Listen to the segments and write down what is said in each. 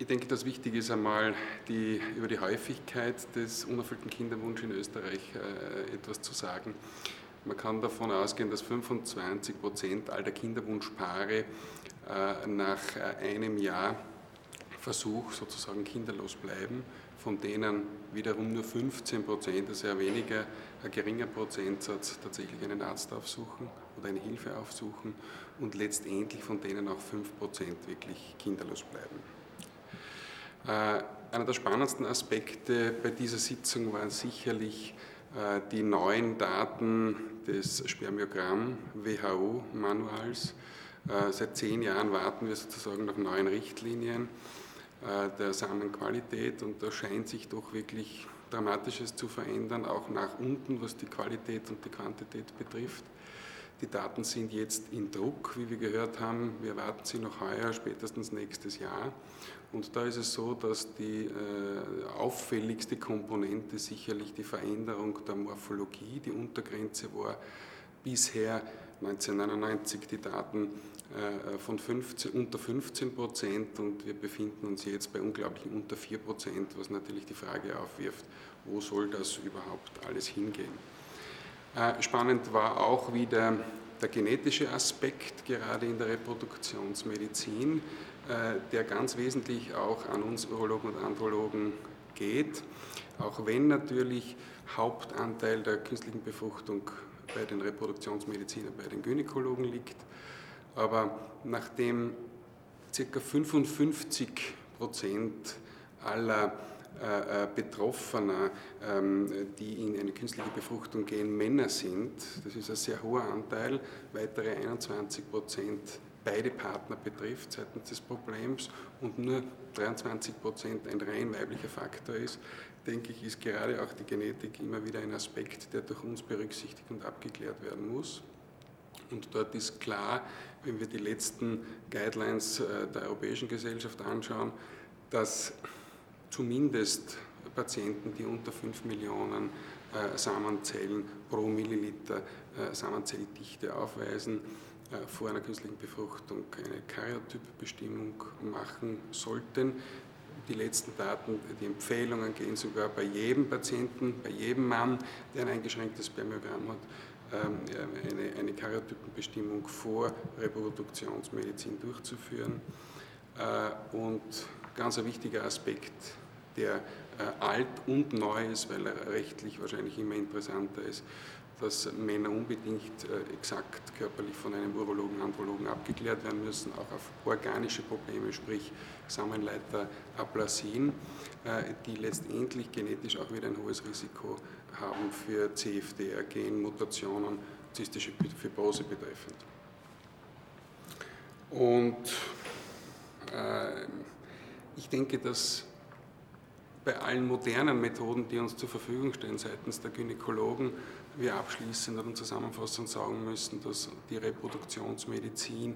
Ich denke, das Wichtige ist einmal, die, über die Häufigkeit des unerfüllten Kinderwunsches in Österreich äh, etwas zu sagen. Man kann davon ausgehen, dass 25 Prozent aller Kinderwunschpaare äh, nach äh, einem Jahr Versuch sozusagen kinderlos bleiben, von denen wiederum nur 15 Prozent, also sehr weniger, ein geringer Prozentsatz tatsächlich einen Arzt aufsuchen oder eine Hilfe aufsuchen und letztendlich von denen auch 5 Prozent wirklich kinderlos bleiben. Äh, einer der spannendsten Aspekte bei dieser Sitzung waren sicherlich äh, die neuen Daten des Spermiogramm-WHO-Manuals. Äh, seit zehn Jahren warten wir sozusagen nach neuen Richtlinien der Samenqualität und da scheint sich doch wirklich Dramatisches zu verändern, auch nach unten, was die Qualität und die Quantität betrifft. Die Daten sind jetzt in Druck, wie wir gehört haben. Wir erwarten sie noch heuer, spätestens nächstes Jahr. Und da ist es so, dass die äh, auffälligste Komponente sicherlich die Veränderung der Morphologie, die Untergrenze war bisher 1999 die Daten äh, von 15, unter 15 Prozent und wir befinden uns jetzt bei unglaublichen unter 4 Prozent, was natürlich die Frage aufwirft, wo soll das überhaupt alles hingehen. Äh, spannend war auch wieder der genetische Aspekt, gerade in der Reproduktionsmedizin, äh, der ganz wesentlich auch an uns Urologen und Andrologen geht, auch wenn natürlich Hauptanteil der künstlichen Befruchtung bei den Reproduktionsmedizinern, bei den Gynäkologen liegt. Aber nachdem ca. 55 Prozent aller Betroffener, ähm, die in eine künstliche Befruchtung gehen, Männer sind. Das ist ein sehr hoher Anteil, weitere 21 Prozent beide Partner betrifft seitens des Problems und nur 23 Prozent ein rein weiblicher Faktor ist, denke ich, ist gerade auch die Genetik immer wieder ein Aspekt, der durch uns berücksichtigt und abgeklärt werden muss. Und dort ist klar, wenn wir die letzten Guidelines äh, der Europäischen Gesellschaft anschauen, dass zumindest Patienten, die unter 5 Millionen äh, Samenzellen pro Milliliter äh, Samenzelldichte aufweisen, äh, vor einer künstlichen Befruchtung eine Karyotypbestimmung machen sollten. Die letzten Daten, die Empfehlungen gehen sogar bei jedem Patienten, bei jedem Mann, der ein eingeschränktes Spermiogramm hat, ähm, eine, eine Karyotypenbestimmung vor Reproduktionsmedizin durchzuführen. Und ganz ein wichtiger Aspekt der äh, alt und neu ist, weil er rechtlich wahrscheinlich immer interessanter ist, dass Männer unbedingt äh, exakt körperlich von einem Urologen, Andrologen abgeklärt werden müssen, auch auf organische Probleme, sprich Samenleiteraplasin, äh, die letztendlich genetisch auch wieder ein hohes Risiko haben für CFDR, Genmutationen, zystische Fibrose betreffend. Und ich denke, dass bei allen modernen Methoden, die uns zur Verfügung stehen seitens der Gynäkologen, wir abschließend und zusammenfassend sagen müssen, dass die Reproduktionsmedizin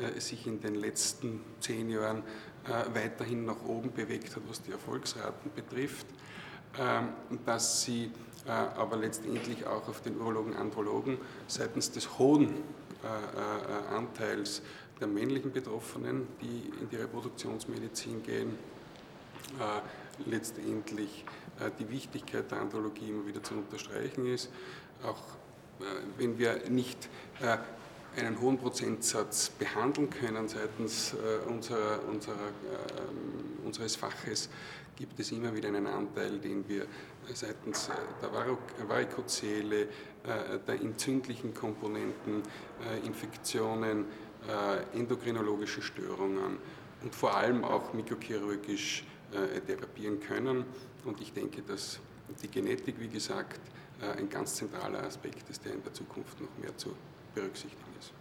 äh, sich in den letzten zehn Jahren äh, weiterhin nach oben bewegt hat, was die Erfolgsraten betrifft, ähm, dass sie äh, aber letztendlich auch auf den Urologen, Andrologen seitens des hohen äh, äh, Anteils der männlichen Betroffenen, die in die Reproduktionsmedizin gehen, äh, letztendlich äh, die Wichtigkeit der Andrologie immer wieder zu unterstreichen ist. Auch äh, wenn wir nicht äh, einen hohen Prozentsatz behandeln können seitens unserer, unserer, ähm, unseres Faches, gibt es immer wieder einen Anteil, den wir seitens der Varikozele, der entzündlichen Komponenten, Infektionen, endokrinologische Störungen und vor allem auch mikrochirurgisch äh, therapieren können. Und ich denke, dass die Genetik, wie gesagt, äh, ein ganz zentraler Aspekt ist, der in der Zukunft noch mehr zu berücksichtigen ist.